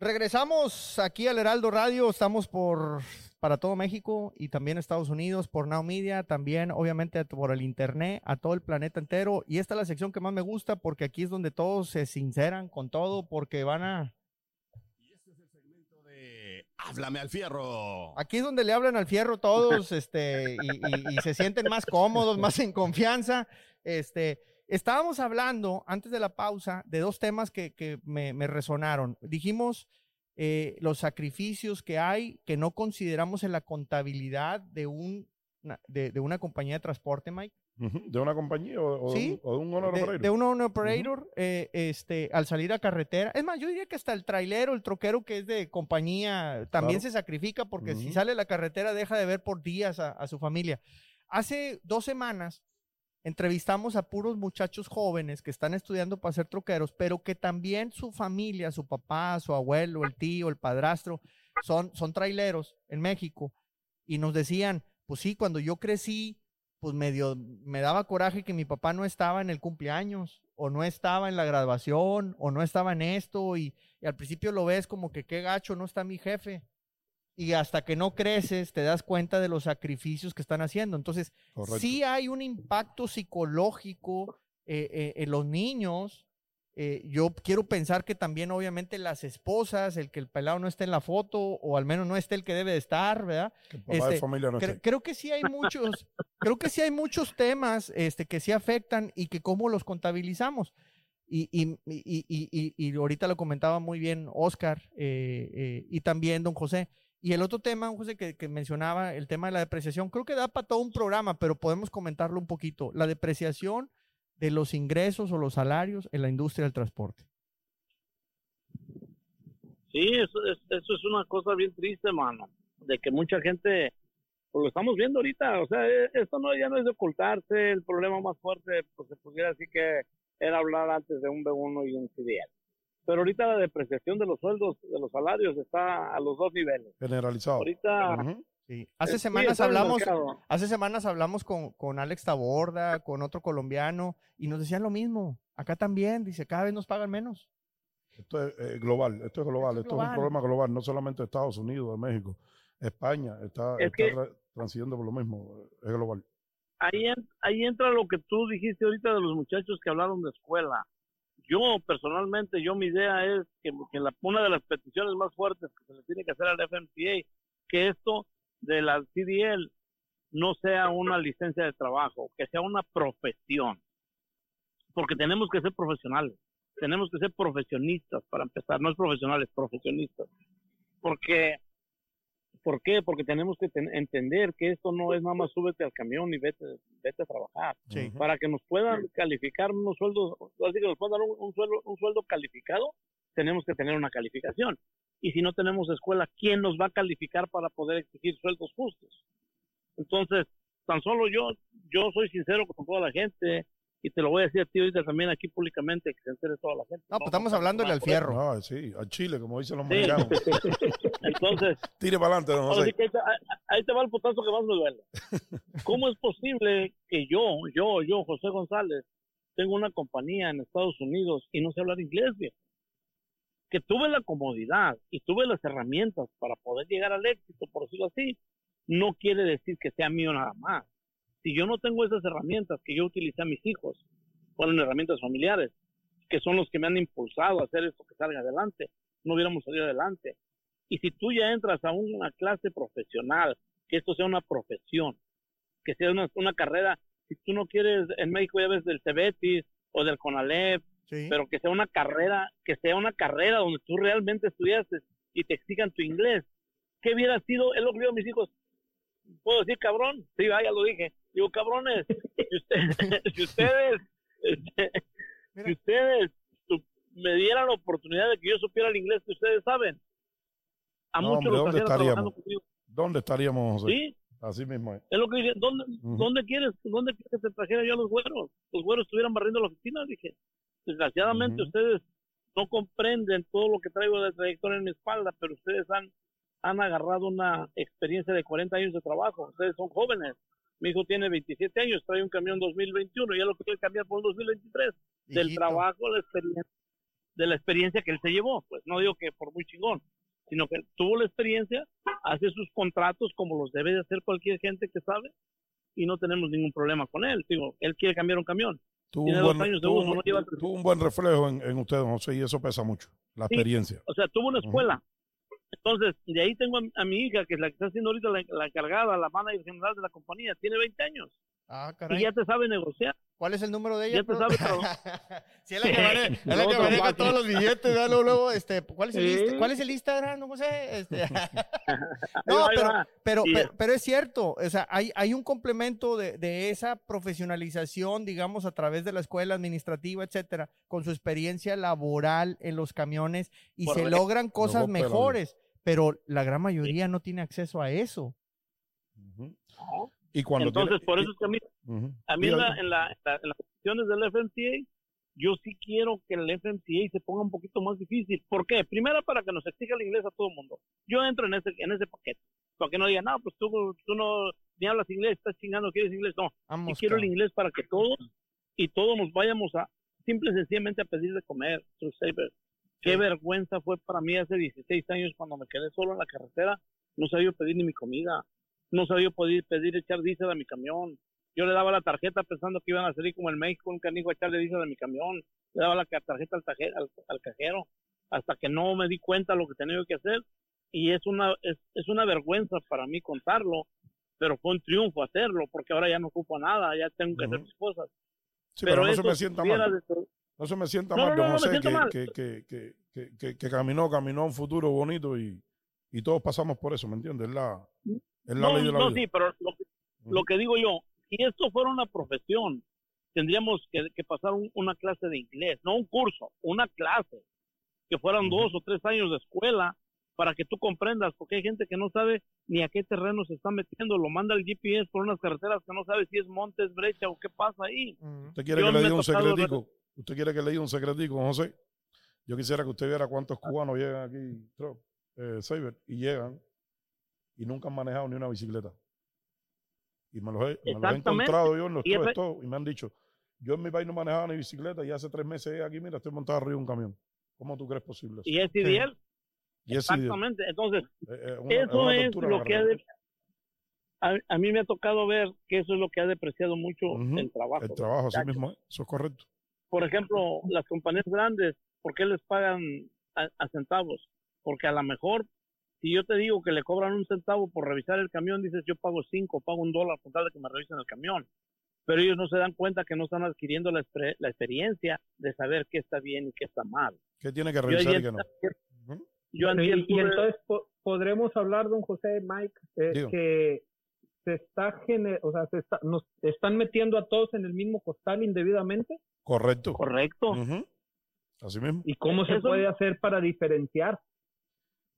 Regresamos aquí al Heraldo Radio, estamos por para todo México y también Estados Unidos por Now Media, también obviamente por el internet, a todo el planeta entero. Y esta es la sección que más me gusta porque aquí es donde todos se sinceran con todo porque van a... Y este es el segmento de Háblame al fierro. Aquí es donde le hablan al fierro todos este, y, se sienten más cómodos, más en confianza. Este, estábamos hablando antes de la pausa de dos temas que, me, resonaron. Dijimos eh, los sacrificios que hay que no consideramos en la contabilidad de, un, de, una compañía de transporte, Mike. ¿De una compañía o, de, un, owner operator? De un owner operator, eh, este, al salir a carretera. Es más, yo diría que hasta el trailero, el troquero que es de compañía, también se sacrifica porque si sale a la carretera deja de ver por días a, a su familia. Hace dos semanas entrevistamos a puros muchachos jóvenes que están estudiando para ser troqueros, pero que también su familia, su papá, su abuelo, el tío, el padrastro, son, son traileros en México. Y nos decían, pues sí, cuando yo crecí, pues medio me daba coraje que mi papá no estaba en el cumpleaños, o no estaba en la graduación, o no estaba en esto, y, y al principio lo ves como que qué gacho, no está mi jefe y hasta que no creces te das cuenta de los sacrificios que están haciendo. Entonces, sí hay un impacto psicológico eh, eh, en los niños. Eh, yo quiero pensar que también obviamente las esposas, el que el pelado no esté en la foto o al menos no esté el que debe de estar, ¿verdad? Este, creo que sí hay muchos, creo que sí hay muchos temas este, que sí afectan y que cómo los contabilizamos. Y, y, y, y ahorita lo comentaba muy bien Oscar y también don José y el otro tema, José, que, mencionaba, el tema de la depreciación, creo que da para todo un programa, pero podemos comentarlo un poquito. La depreciación de los ingresos o los salarios en la industria del transporte. Sí, eso es, una cosa bien triste, mano, de que mucha gente, pues lo estamos viendo ahorita, o sea, e, esto no ya no es de ocultarse, el problema más fuerte, pues se pudiera decir que era hablar antes de un B1 y un CDL pero ahorita la depreciación de los sueldos, de los salarios está a los dos niveles. Generalizado. Ahorita... Sí. Hace semanas hablamos, hace semanas hablamos con, con, Alex Taborda, con otro colombiano, y nos decían lo mismo. Acá también, dice, cada vez nos pagan menos. Esto es eh, global, esto es global, esto, es, un problema global, no solamente de Estados Unidos, de México, España está, transitando por lo mismo, es global. Ahí, ahí entra lo que tú dijiste ahorita de los muchachos que hablaron de escuela yo personalmente, yo mi idea es que, la, una de las peticiones más fuertes que se le tiene que hacer al FMCA, que esto de la CDL no sea una licencia de trabajo, que sea una profesión, porque tenemos que ser profesionales, tenemos que ser profesionistas para empezar, no es profesionales, profesionistas, porque ¿Por qué? Porque tenemos que entender que esto no es nada más súbete al camión y vete, vete a trabajar. Para que nos puedan calificar unos sueldos, así que nos puedan dar un, sueldo, un sueldo calificado, tenemos que tener una calificación. Y si no tenemos escuela, ¿quién nos va a calificar para poder exigir sueldos justos? Entonces, tan solo yo, yo soy sincero con toda la gente, y te lo voy a decir a ti ahorita tambií aquí públicamente, que se entere toda la gente. No, pues estamos hablándole al fierro. Ah, sí, al Chile, como dicen los mexicanos. Entonces, tire para adelante, no ahí, te, ahí, te, va el putazo que más me duele. ¿Cómo es posible que yo, yo, yo, José González, tengo una compañía en Estados Unidos y no sé hablar inglés, bien? Que tuve la comodidad y tuve las herramientas para poder llegar al éxito, por decirlo así, no quiere decir que sea mío nada más si yo no tengo esas herramientas que yo utilicé a mis hijos, fueron herramientas familiares, que son los que me han impulsado a hacer esto que salga adelante, no hubiéramos salido adelante. Y si tú ya entras a una clase profesional, que esto sea una profesión, que sea una, una carrera, si tú no quieres, en México ya ves del Cebetis o del CONALEP, pero que sea una carrera, que sea una carrera donde tú realmente estudiaste y te exigan tu inglés. ¿Qué hubiera sido? Es lo que digo a mis hijos. ¿Puedo decir cabrón? Sí, ya lo dije. Digo, cabrones, si ustedes, si ustedes, este, si ustedes me dieran la oportunidad de que yo supiera el inglés que ustedes saben, a muchos los ¿dónde estaríamos? ¿Dónde estaríamos, Sí. Así mismo es. Es lo que dije, ¿dónde, ¿dónde quieres, dónde quieres que te trajera yo a los güeros? Los güeros estuvieran barriendo la oficina, dije. Desgraciadamente ustedes no comprenden todo lo que traigo de trayectoria en mi espalda, pero ustedes han, han agarrado una experiencia de 40 años de trabajo. Ustedes son jóvenes. Mi hijo tiene 27 años, trae un camión 2021, ya lo quiere cambiar por un 2023. Del trabajo, la experiencia, de la experiencia que él se llevó. Pues no digo que por muy chingón, sino que tuvo la experiencia, hace sus contratos como los debe de hacer cualquier gente que sabe y no tenemos ningún problema con él. Digo, él quiere cambiar un camión. Tuvo un, buen, reflejo en, en usted, José, y eso pesa mucho, la experiencia. O sea, tuvo una escuela. Entonces, de ahí tengo a, mi hija, que es la que está haciendo ahorita la, la encargada, la manager general de la compañía, tiene 20 años. Ah, y ya te sabe negociar. ¿Cuál es el número de ella? Ya te sabe sí, es la que maneja, es la que maneja todos los billetes, luego, luego, este, ¿cuál es el, ¿cuál es el Instagram? No sé, este. no, pero, pero, pero, es cierto, o sea, hay, hay un complemento de, de, esa profesionalización, digamos, a través de la escuela administrativa, etcétera, con su experiencia laboral en los camiones y se logran cosas mejores, pero la gran mayoría no tiene acceso a eso. Y cuando Entonces, por eso es que a mí, a mí en, la, en, la, en, las posiciones del FMCA, yo sí quiero que el FMCA se ponga un poquito más difícil. ¿Por qué? Primero, para que nos exija el inglés a todo el mundo. Yo entro en ese, en ese paquete. Para que no digan, no, pues tú, tú no ni hablas inglés, estás chingando, quieres inglés. No, yo quiero el inglés para que todos y todos nos vayamos a, simple y sencillamente a pedir de comer. Qué vergüenza fue para mí hace 16 años cuando me quedé solo en la carretera. No sabía pedir ni mi comida no sabía pedir, pedir echar diésel a mi camión. Yo le daba la tarjeta pensando que iban a salir como el México, un canijo a echarle diésel a mi camión. Le daba la tarjeta al, al, cajero hasta que no me di cuenta lo que tenía que hacer. Y es una, es, es una vergüenza para mí contarlo, pero fue un triunfo hacerlo, porque ahora ya no ocupo nada, ya tengo que hacer mis cosas. pero, no se me sienta mal. No se me sienta mal, no, sé que, que, que, que, que, caminó, caminó a un futuro bonito y, y todos pasamos por eso, ¿me entiendes? La, no, no, sí, pero lo, que digo yo, si esto fuera una profesión, tendríamos que, pasar una clase de inglés, no un curso, una clase, que fueran dos o tres años de escuela para que tú comprendas, porque hay gente que no sabe ni a qué terreno se está metiendo, lo manda el GPS por unas carreteras que no sabe si es montes, brecha o qué pasa ahí. ¿Usted quiere que le diga un secretico? ¿Usted quiere que le diga un secretico, José? Yo quisiera que usted viera cuántos cubanos llegan aquí, eh, y llegan y nunca han manejado ni una bicicleta. Y me los he, encontrado yo en los y, y me han dicho, yo en mi país no manejaba ni bicicleta y hace tres meses aquí, mira, estoy montado arriba de un camión. ¿Cómo tú crees posible eso? Y es ideal. Exactamente. Entonces, eh, eh, eso es, lo que ha a, mí me ha tocado ver que eso es lo que ha depreciado mucho el trabajo. El trabajo, así mismo, eso es correcto. Por ejemplo, las compañías grandes, ¿por qué les pagan a centavos? Porque a lo mejor si yo te digo que le cobran un centavo por revisar el camión, dices yo pago cinco, pago un dólar por tal de que me revisen el camión. Pero ellos no se dan cuenta que no están adquiriendo la, experiencia de saber qué está bien y qué está mal. ¿Qué tiene que revisar y qué no? Yo y, entonces podremos hablar, don José Mike, eh, que se está o sea, se está, nos están metiendo a todos en el mismo costal indebidamente. Correcto. Correcto. Así mismo. ¿Y cómo se puede hacer para diferenciar?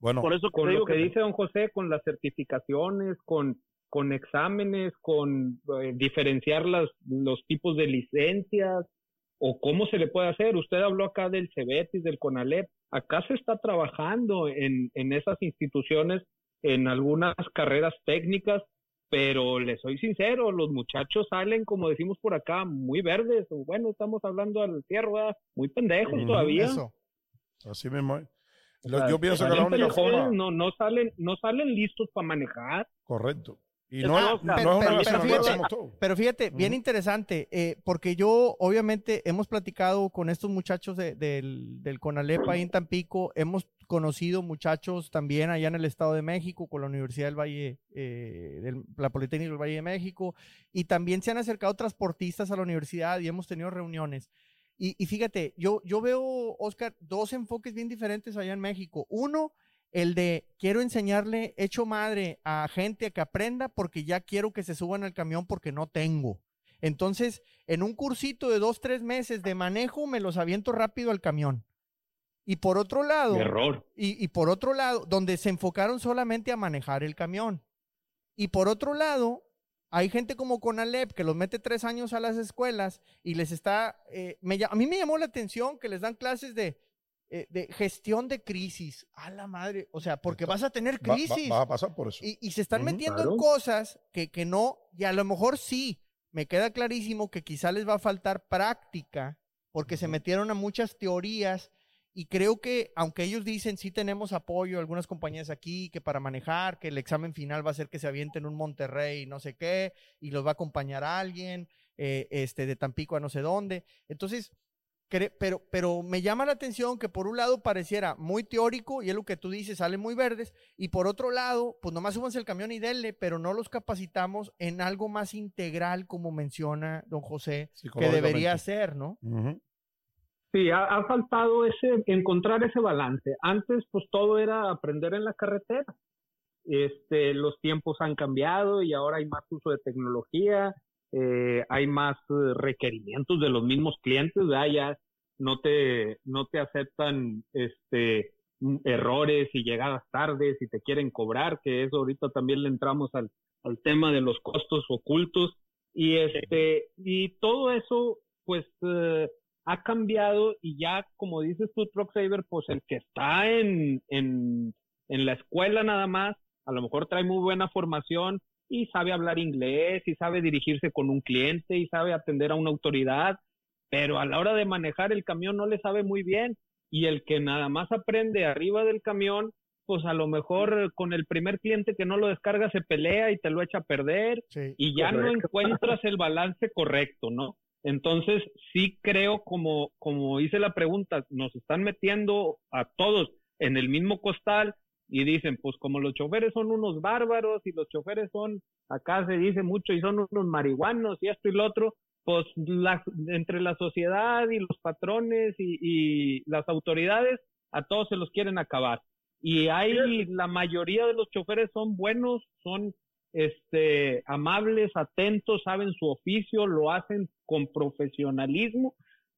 Bueno, Por eso con lo que, dice don José, con las certificaciones, con, con exámenes, con eh, diferenciar las, los tipos de licencias, o cómo se le puede hacer. Usted habló acá del CEBETIS, del CONALEP. Acá se está trabajando en, en esas instituciones, en algunas carreras técnicas, pero les soy sincero, los muchachos salen, como decimos por acá, muy verdes. Bueno, estamos hablando al cierre, muy pendejos todavía. Así mismo. Yo pienso que la única forma... No, no, salen, no salen listos para manejar. Correcto. Y no, es, no una pero, fíjate, pero fíjate, bien interesante, eh, porque yo obviamente hemos platicado con estos muchachos de, del, del CONALEP ahí en Tampico, hemos conocido muchachos también allá en el Estado de México con la Universidad del Valle, eh, la Politécnica del Valle de México, y también se han acercado transportistas a la universidad y hemos tenido reuniones. Y, fíjate, yo, yo veo, Oscar, dos enfoques bien diferentes allá en México. Uno, el de quiero enseñarle hecho madre a gente a que aprenda porque ya quiero que se suban al camión porque no tengo. Entonces, en un cursito de dos, tres meses de manejo, me los aviento rápido al camión. Y por otro lado, error. Y, y por otro lado, donde se enfocaron solamente a manejar el camión. Y por otro lado, hay gente como Conalep que los mete tres años a las escuelas y les está... Eh, a mí me llamó la atención que les dan clases de, eh, de gestión de crisis. A la madre. O sea, porque vas a tener crisis. Va, a pasar por eso. Y, se están metiendo en cosas que, que no, y a lo mejor sí, me queda clarísimo que quizá les va a faltar práctica porque se metieron a muchas teorías Y creo que, aunque ellos dicen sí tenemos apoyo, algunas compañías aquí, que para manejar, que el examen final va a ser que se avienten un Monterrey, no sé qué, y los va a acompañar a alguien, eh, este, de Tampico a no sé dónde. Entonces, pero, pero me llama la atención que por un lado pareciera muy teórico, y es lo que tú dices, salen muy verdes, y por otro lado, pues nomás súbanse el camión y denle, pero no los capacitamos en algo más integral, como menciona don José, que debería ser, ¿no? Sí, ha, faltado ese, encontrar ese balance. Antes, pues todo era aprender en la carretera. Este, los tiempos han cambiado y ahora hay más uso de tecnología, eh, hay más eh, requerimientos de los mismos clientes, ya no te, no te aceptan este, mm, errores y llegadas tardes y te quieren cobrar, que eso ahorita también le entramos al, al tema de los costos ocultos y este, y todo eso, pues, eh, ha cambiado y ya, como dices tú, Truck pues el que está en, en, en la escuela nada más, a lo mejor trae muy buena formación y sabe hablar inglés y sabe dirigirse con un cliente y sabe atender a una autoridad, pero a la hora de manejar el camión no le sabe muy bien y el que nada más aprende arriba del camión, pues a lo mejor con el primer cliente que no lo descarga se pelea y te lo echa a perder y ya no encuentras el balance correcto, ¿no? Entonces, sí creo, como, como hice la pregunta, nos están metiendo a todos en el mismo costal y dicen, pues como los choferes son unos bárbaros y los choferes son, acá se dice mucho, y son unos marihuanos y esto y lo otro, pues entre la sociedad y los patrones y, y las autoridades, a todos se los quieren acabar. Y hay, la mayoría de los choferes son buenos, son este, amables, atentos, saben su oficio, lo hacen con profesionalismo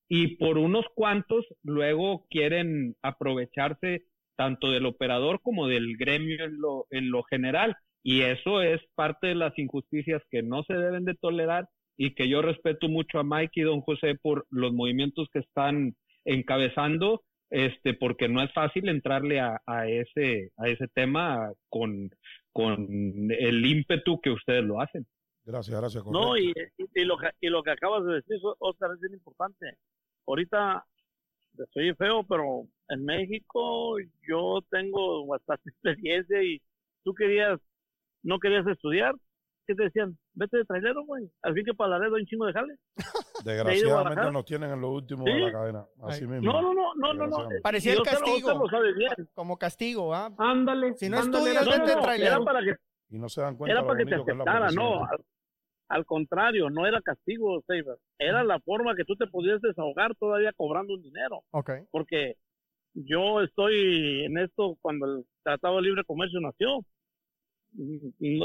y por unos cuantos luego quieren aprovecharse tanto del operador como del gremio en lo, en lo general. Y eso es parte de las injusticias que no se deben de tolerar y que yo respeto mucho a Mike y don José por los movimientos que están encabezando, este, porque no es fácil entrarle a, a ese, a ese tema con, con el ímpetu que ustedes lo hacen. Gracias, gracias. No, y, y, lo que, y lo que acabas de decir, Oscar, es bien importante. Ahorita, estoy feo, pero en México yo tengo bastante experiencia y tú querías, no querías estudiar, ¿qué te decían? Vete de trailero, güey. Al fin que para Laredo hay un chingo de jale. Desgraciadamente nos tienen en lo último de la cadena. Así mismo. No, no, no, no, no. no. Parecía el castigo. Como castigo, ¿ah? Ándale. Si no estudias, vete de trailero. Era para que, y no se dan cuenta era para que te aceptara, no. Al, contrario, no era castigo, Saber. Era la forma que tú te podías desahogar todavía cobrando un dinero. Ok. Porque yo estoy en esto cuando el Tratado de Libre Comercio nació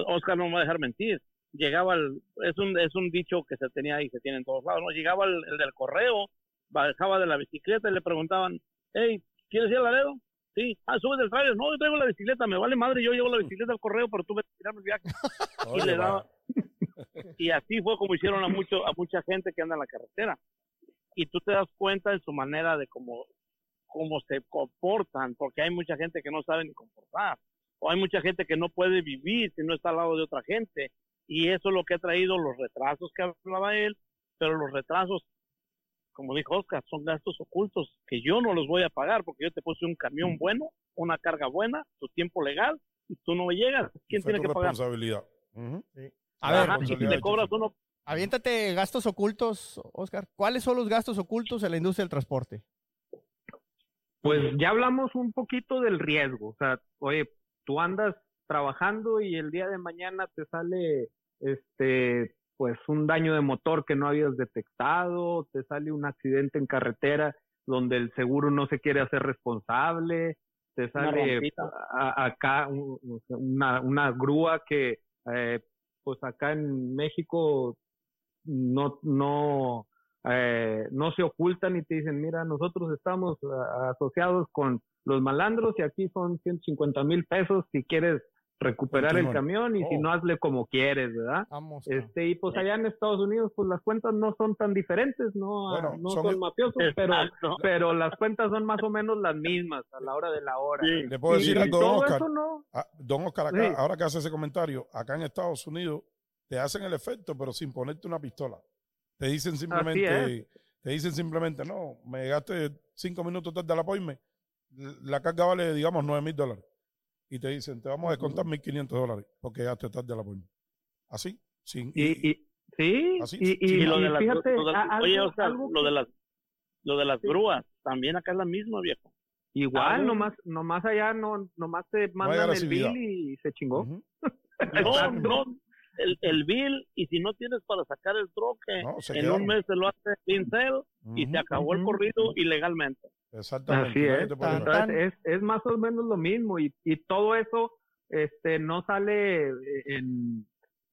Oscar no me va a dejar mentir. Llegaba el, es un, es un dicho que se tenía y se tiene en todos lados, ¿no? Llegaba el, del correo, bajaba de la bicicleta y le preguntaban, hey, ¿quieres ir al Laredo? Sí, ah, sube del trailer. No, yo traigo la bicicleta, me vale madre, yo llevo la bicicleta al correo, pero tú ves a el viaje. y le daba. y así fue como hicieron a mucho, a mucha gente que anda en la carretera. Y tú te das cuenta de su manera de cómo, cómo se comportan, porque hay mucha gente que no sabe ni comportar o hay mucha gente que no puede vivir si no está al lado de otra gente. Y eso es lo que ha traído los retrasos que hablaba él, pero los retrasos, como dijo Oscar, son gastos ocultos que yo no los voy a pagar porque yo te puse un camión mm. bueno, una carga buena, tu tiempo legal, y tú no me llegas. ¿Quién tiene que pagar? responsabilidad. A ver, si te cobras uno... Aviéntate gastos ocultos, Oscar. ¿Cuáles son los gastos ocultos en la industria del transporte? Pues ya hablamos un poquito del riesgo. O sea, oye, tú andas trabajando y el día de mañana te sale este pues un daño de motor que no habías detectado, te sale un accidente en carretera donde el seguro no se quiere hacer responsable, te sale acá una, una, grúa que eh, pues acá en México no no eh, no se ocultan y te dicen mira nosotros estamos asociados con los malandros y aquí son 150 mil pesos si quieres recuperar el camión y si oh. no hazle como quieres, ¿verdad? este y pues allá en Estados Unidos pues las cuentas no son tan diferentes, no, no son, mafiosos, pero pero las cuentas son más o menos las mismas a la hora de la hora. Le puedo decir algo, don Oscar. Ah, don Oscar, acá, ahora que hace ese comentario, acá en Estados Unidos te hacen el efecto, pero sin ponerte una pistola. Te dicen simplemente, te dicen simplemente, no, me gaste cinco minutos tarde al appointment, la carga vale, digamos, nueve mil dólares. Y te dicen, te vamos a descontar mil quinientos dólares porque ya te tarde al appointment. Así, sin. Y, y, sí, Así, y, sí, y, lo de y las, fíjate, lo de- a- algo- oye, Oscar, algo lo que- de las lo de las Sí. grúas, también acá es la misma, viejo. igual, nomás, nomás allá no, nomás te mandan el bill y se chingó. No, Exacto. no, el, el bill, y si no tienes para sacar el troque, No, se en quedaron. un mes te lo hace pincel y Ujú. se acabó el corrido ilegalmente. Exactamente. Así es. Tan, tan. Es, es más o menos lo mismo y, y todo eso este no sale en,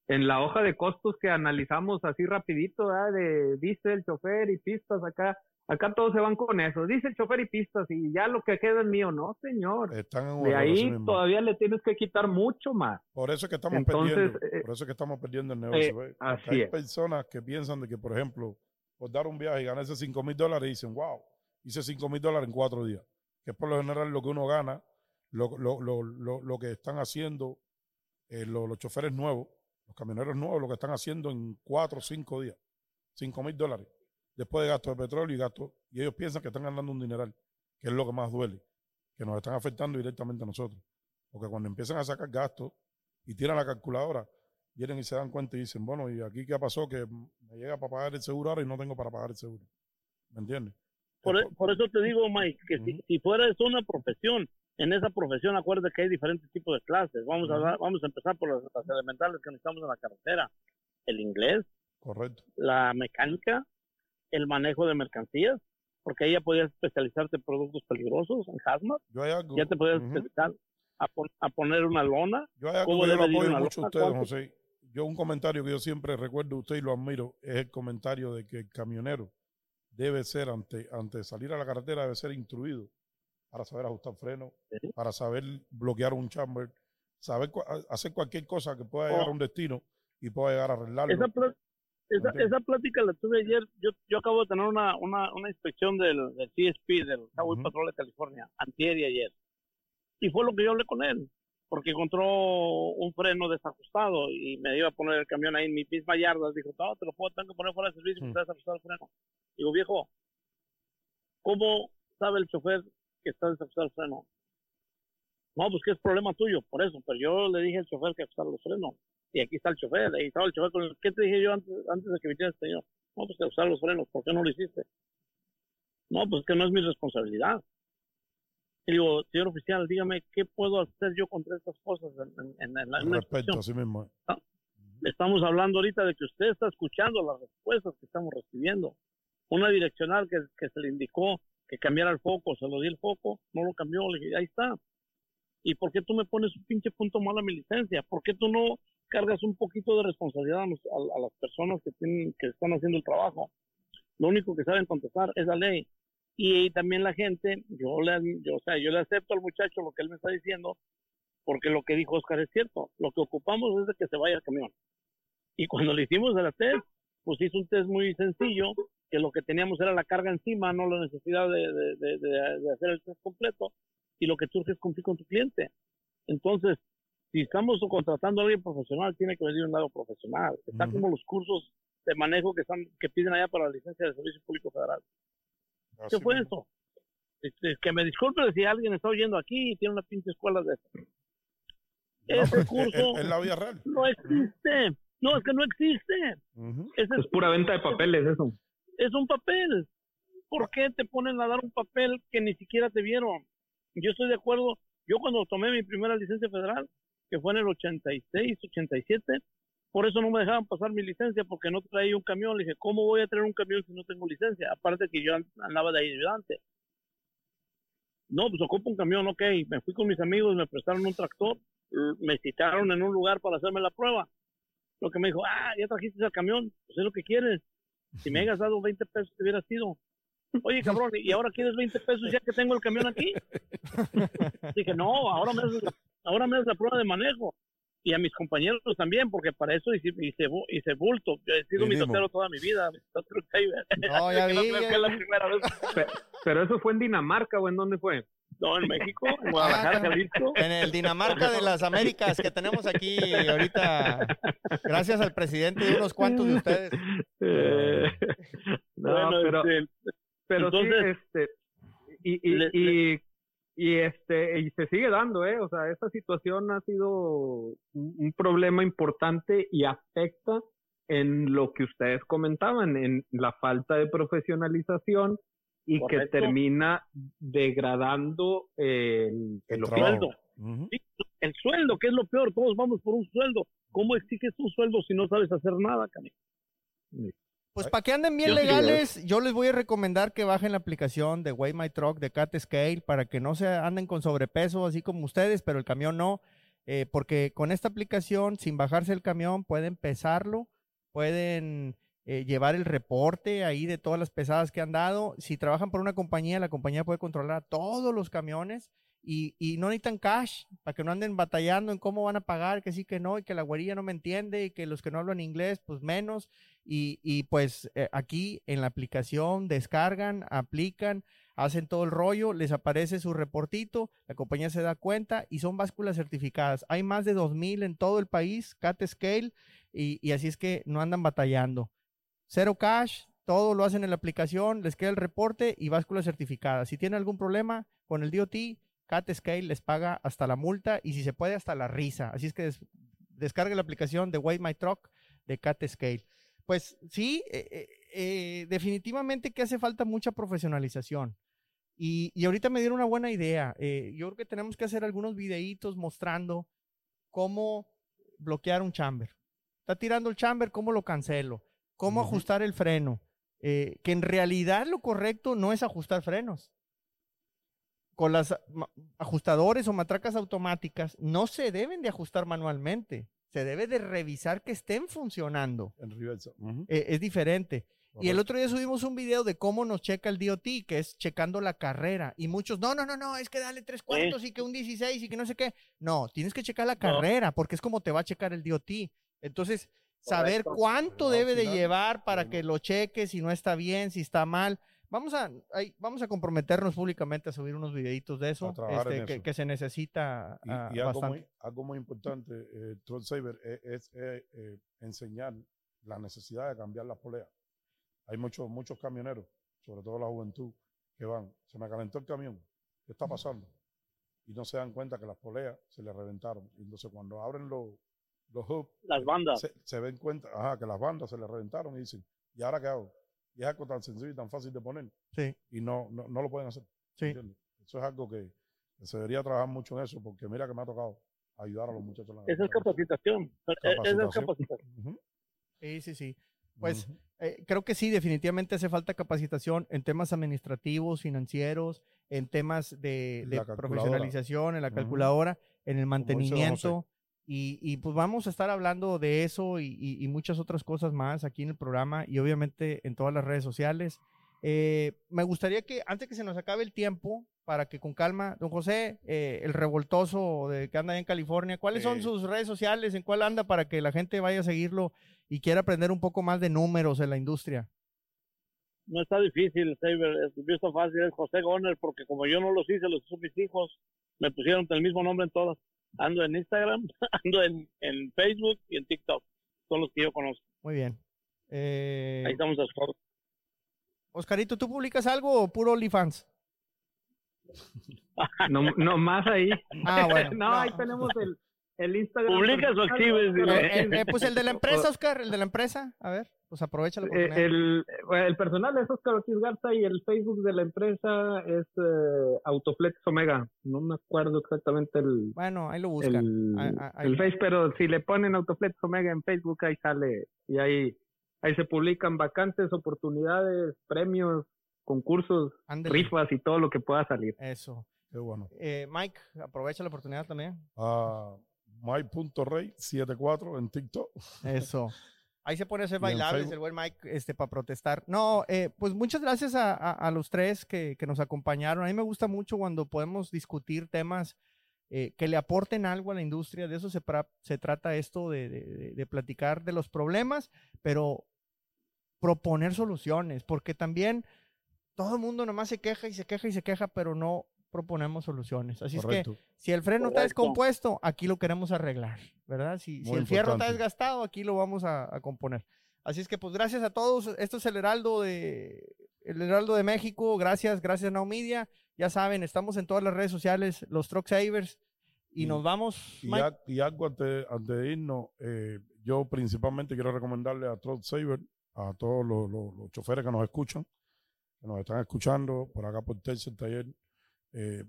en la hoja de costos que analizamos así rapidito, ¿verdad? de dice el chofer y pistas acá. Acá todos se van con eso. Dice el chofer y pistas y ya lo que queda es mío. No, señor. Están en un De ahí mismo. todavía le tienes que quitar mucho más. Por eso es que estamos Entonces, perdiendo. eh, por eso es que estamos perdiendo el negocio. Porque así hay es. personas que piensan de que, por ejemplo, por dar un viaje y ganarse 5 mil dólares y dicen, wow, hice 5 mil dólares en cuatro días. Que es por lo general lo que uno gana, lo, lo, lo, lo, que están haciendo eh, lo- los choferes nuevos, los camioneros nuevos, lo que están haciendo en cuatro o cinco días. 5 mil dólares. Después de gasto de petróleo y gasto. Y ellos piensan que están ganando un dineral, que es lo que más duele, que nos están afectando directamente a nosotros. Porque cuando empiezan a sacar gastos y tiran la calculadora, vienen y se dan cuenta y dicen, bueno, ¿y aquí qué pasó? Que me llega para pagar el seguro ahora y no tengo para pagar el seguro. ¿Me entiendes? Por, e- por eso te digo, Mike, que si, Ujú. si fuera eso una profesión, en esa profesión acuérdate que hay diferentes tipos de clases. Vamos a Ujú. hablar- vamos a empezar por las, las elementales que necesitamos en la carretera. El inglés, Correcto. la mecánica, el manejo de mercancías, porque ahí ya podías especializarte en productos peligrosos, en hazmat, Yo hay algo. ya te podías Ujú. especializar a, pon- a poner una lona. Yo hay algo ¿Cómo que yo lo apoyo una mucho a lona? ustedes, ¿Cuánto? José. Yo un comentario que yo siempre recuerdo de usted y lo admiro es el comentario de que el camionero debe ser, ante, ante salir a la carretera, debe ser instruido para saber ajustar freno, Sí. para saber bloquear un chamber, saber hacer cualquier cosa que pueda llegar Oh. a un destino y pueda llegar a arreglarlo. Esa, pla- esa, esa plática la tuve ayer. Yo, yo acabo de tener una, una, una inspección del, del CSP, del Highway Ujú. Patrol de California, antier y ayer. Y fue lo que yo hablé con él, porque encontró un freno desajustado y me iba a poner el camión ahí en mi misma yarda. Dijo, no, te lo puedo, tengo que poner fuera de servicio porque Mm. está desajustado el freno. Digo, viejo, ¿cómo sabe el chofer que está desajustado el freno? No, pues que es problema tuyo, por eso. Pero yo le dije al chofer que ajustara los frenos. Y aquí está el chofer, ahí estaba el chofer con el... ¿Qué te dije yo antes, antes de que viniera el señor? No, pues que ajustar los frenos, ¿por qué no lo hiciste? No, pues que no es mi responsabilidad. Y digo, señor oficial, dígame, ¿qué puedo hacer yo contra estas cosas en, en, en, la Respeto, así mismo. Estamos hablando ahorita de que usted está escuchando las respuestas que estamos recibiendo. Una direccional que, que se le indicó que cambiara el foco, se lo di el foco, no lo cambió, le dije, ahí está. ¿Y por qué tú me pones un pinche punto mal a mi licencia? ¿Por qué tú no cargas un poquito de responsabilidad a, a- a las personas que, tienen, que están haciendo el trabajo? Lo único que saben contestar es la ley. Y, también la gente, yo le, yo, o sea, yo le acepto al muchacho lo que él me está diciendo, porque lo que dijo Oscar es cierto. Lo que ocupamos es de que se vaya el camión. Y cuando le hicimos el test, pues hizo un test muy sencillo, que lo que teníamos era la carga encima, no la necesidad de, de- de- de- de hacer el test completo. Y lo que surge es cumplir con tu cliente. Entonces, si estamos contratando a alguien profesional, tiene que venir de un lado profesional. Está como los cursos de manejo que están que piden allá para la licencia de servicio público federal. Así ¿Qué fue eso? Este, que me disculpe si alguien está oyendo aquí y tiene una pinche escuela de eso. No, Ese pero es- curso- es, es la vida real. No existe. No, es que no existe. Ese Es pura venta de papeles eso. es un papel. ¿Por qué te ponen a dar un papel que ni siquiera te vieron? Yo estoy de acuerdo. Yo cuando tomé mi primera licencia federal, que fue en el 86, 87, por eso no me dejaban pasar mi licencia porque no traía un camión. Le dije, ¿cómo voy a traer un camión si no tengo licencia? Aparte que yo an- andaba de ayudante. No, pues ocupo un camión, ok. Me fui con mis amigos, me prestaron un tractor, me citaron en un lugar para hacerme la prueba. Lo que me dijo, ah, ya trajiste el camión, pues es lo que quieres. Si me hayas dado 20 pesos, te hubiera sido. Oye, cabrón, ¿y ahora quieres 20 pesos ya que tengo el camión aquí? Dije, no, ahora me haces la, ahora me haces la prueba de manejo. Y a mis compañeros también, porque para eso hice, hice, hice bulto. Yo he sido mi Mínimo. totero toda mi vida. No, ya no la primera vez. Pero eso fue en Dinamarca o en dónde fue? No, en México, en Guadalajara, Jalisco. En el Dinamarca de las Américas que tenemos aquí ahorita, gracias al presidente de unos cuantos de ustedes. Eh, no, Bueno, pero, este, pero entonces- sí, este, y, y, y, este y se sigue dando, eh, o sea, esta situación ha sido un, problema importante y afecta en lo que ustedes comentaban, en la falta de profesionalización y que termina degradando el, el, sueldo. el sueldo, que es lo peor, todos vamos por un sueldo. ¿Cómo exiges un sueldo si no sabes hacer nada, Cami? Pues para que anden bien legales, yo les voy a recomendar que bajen la aplicación de Way My Truck de Cat Scale para que no se anden con sobrepeso así como ustedes, pero el camión no, eh, porque con esta aplicación, sin bajarse el camión, pueden pesarlo, pueden eh, llevar el reporte ahí de todas las pesadas que han dado. Si trabajan por una compañía, la compañía puede controlar todos los camiones y, y, no necesitan cash para que no anden batallando en cómo van a pagar, que sí, que no, y que la guarilla no me entiende y que los que no hablan inglés, pues menos. Y, y pues eh, aquí en la aplicación descargan, aplican, hacen todo el rollo, les aparece su reportito, la compañía se da cuenta y son básculas certificadas. Hay más de 2.000 en todo el país, CAT Scale, y, y así es que no andan batallando. Cero cash, todo lo hacen en la aplicación, les queda el reporte y báscula certificada. Si tienen algún problema con el DOT, Cat Scale les paga hasta la multa y si se puede hasta la risa. Así es que descargue la aplicación de Way My Truck de Cat Scale. Pues sí, eh, eh, eh, definitivamente que hace falta mucha profesionalización. Y, y, ahorita me dieron una buena idea. yo creo que tenemos que hacer algunos videitos mostrando cómo bloquear un chamber. Está tirando el chamber, ¿cómo lo cancelo? ¿Cómo ajustar el freno? que en realidad lo correcto no es ajustar frenos con las ajustadores o matracas automáticas no se deben de ajustar manualmente. Se debe de revisar que estén funcionando. En reversa. Eh, es diferente. Y el otro día subimos un video de cómo nos checa el DOT, que es checando la carrera. Y muchos, no, no, no, no, es que dale tres cuartos y que un 16 y que no sé qué. No, tienes que checar la carrera, porque es como te va a checar el DOT. Entonces, saber cuánto debe de llevar para que lo cheques, si no está bien, si está mal. Vamos a, vamos a comprometernos públicamente a subir unos videitos de eso, este, que, se necesita y, ah, algo, muy, algo, muy, importante, eh, Saber, e, es, eh, eh, enseñar la necesidad de cambiar las poleas. Hay muchos, muchos camioneros, sobre todo la juventud, que van, se me calentó el camión, ¿qué está pasando? Y no se dan cuenta que las poleas se le reventaron. Entonces cuando abren los, los hubs, las bandas, se, se ven cuenta, ajá, que las bandas se le reventaron y dicen, ¿y ahora qué hago? Y es algo tan sencillo y tan fácil de poner. Sí. Y no, no, no lo pueden hacer. Sí. Eso es algo que, se debería trabajar mucho en eso, porque mira que me ha tocado ayudar a los muchachos. Esa es capacitación. Esa es capacitación. Sí, sí, sí. Pues eh, creo que sí, definitivamente hace falta capacitación en temas administrativos, financieros, en temas de, profesionalización, en la calculadora, en el mantenimiento. Y, pues vamos a estar hablando de eso y, muchas otras cosas más aquí en el programa y obviamente en todas las redes sociales. Eh, me gustaría que antes que se nos acabe el tiempo, para que con calma, don José, eh, el revoltoso de que anda ahí en California, ¿cuáles son sus redes sociales? ¿En cuál anda para que la gente vaya a seguirlo y quiera aprender un poco más de números en la industria? No está difícil, Saber. Es fácil, es José Goner, porque como yo no los hice, los hizo mis hijos, me pusieron el mismo nombre en todas. Ando en Instagram, ando en, en Facebook y en TikTok. Son los que yo conozco. Muy bien. Eh... Ahí estamos a Oscarito, ¿tú publicas algo o puro OnlyFans? no, no más ahí. Ah, bueno. no, ahí tenemos el, el Instagram. ¿Publicas o actives? Eh, eh, pues el de la empresa, Oscar, el de la empresa. A ver, pues aprovecha la oportunidad. el, el, personal es Oscar Ortiz Garza y el Facebook de la empresa es eh, Autoflex Omega. No me acuerdo exactamente el. Bueno, ahí lo buscan. El, Face, pero si le ponen Autoflex Omega en Facebook, ahí sale. Y ahí, ahí se publican vacantes, oportunidades, premios, concursos, rifas y todo lo que pueda salir. Eso. Qué bueno. Mike, aprovecha la oportunidad también. Ah. Mike.rey74 en TikTok. Eso. Ahí se pone a hacer bailables el buen Mike este, para protestar. No, eh, pues muchas gracias a, los tres que, nos acompañaron. A mí me gusta mucho cuando podemos discutir temas eh, que le aporten algo a la industria. De eso se, se trata esto de, de, platicar de los problemas, pero proponer soluciones, porque también todo el mundo nomás se queja y se queja y se queja, pero no proponemos soluciones. Así es que si el freno está descompuesto, aquí lo queremos arreglar, ¿verdad? Si, el fierro está desgastado, aquí lo vamos a, componer. Así es que pues gracias a todos. Esto es el Heraldo de el Heraldo de México, gracias, gracias Now Media. Ya saben, estamos en todas las redes sociales, los Truck Savers, y, Y- nos vamos. Y, a- y algo antes, antes de irnos, eh, yo principalmente quiero recomendarle a Trot Saver, a todos los, los- los choferes que nos escuchan, que nos están escuchando por acá por Tercer Taller. Eh,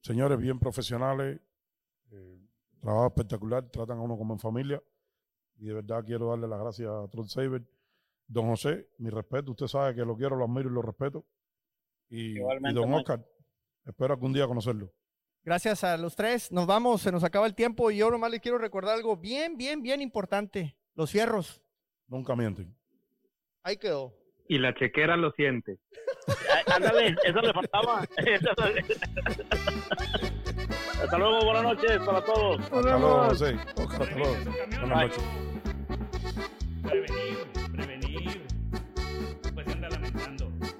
señores bien profesionales, eh, trabajo espectacular, tratan a uno como en familia. Y de verdad quiero darle las gracias a Trot Saver. Don José, mi respeto, usted sabe que lo quiero, lo admiro y lo respeto. Y, y Igualmente, don. Oscar, espero algún día conocerlo. Gracias a los tres. Nos vamos, se nos acaba el tiempo y yo nomás les quiero recordar algo bien, bien, bien importante. Los fierros. Nunca mienten. Ahí quedó. Y la chequera lo siente. Ay, Ándale, eso le faltaba. Hasta luego, buenas noches para todos. Hasta luego, José. Oscar, hasta luego. Buenas noches.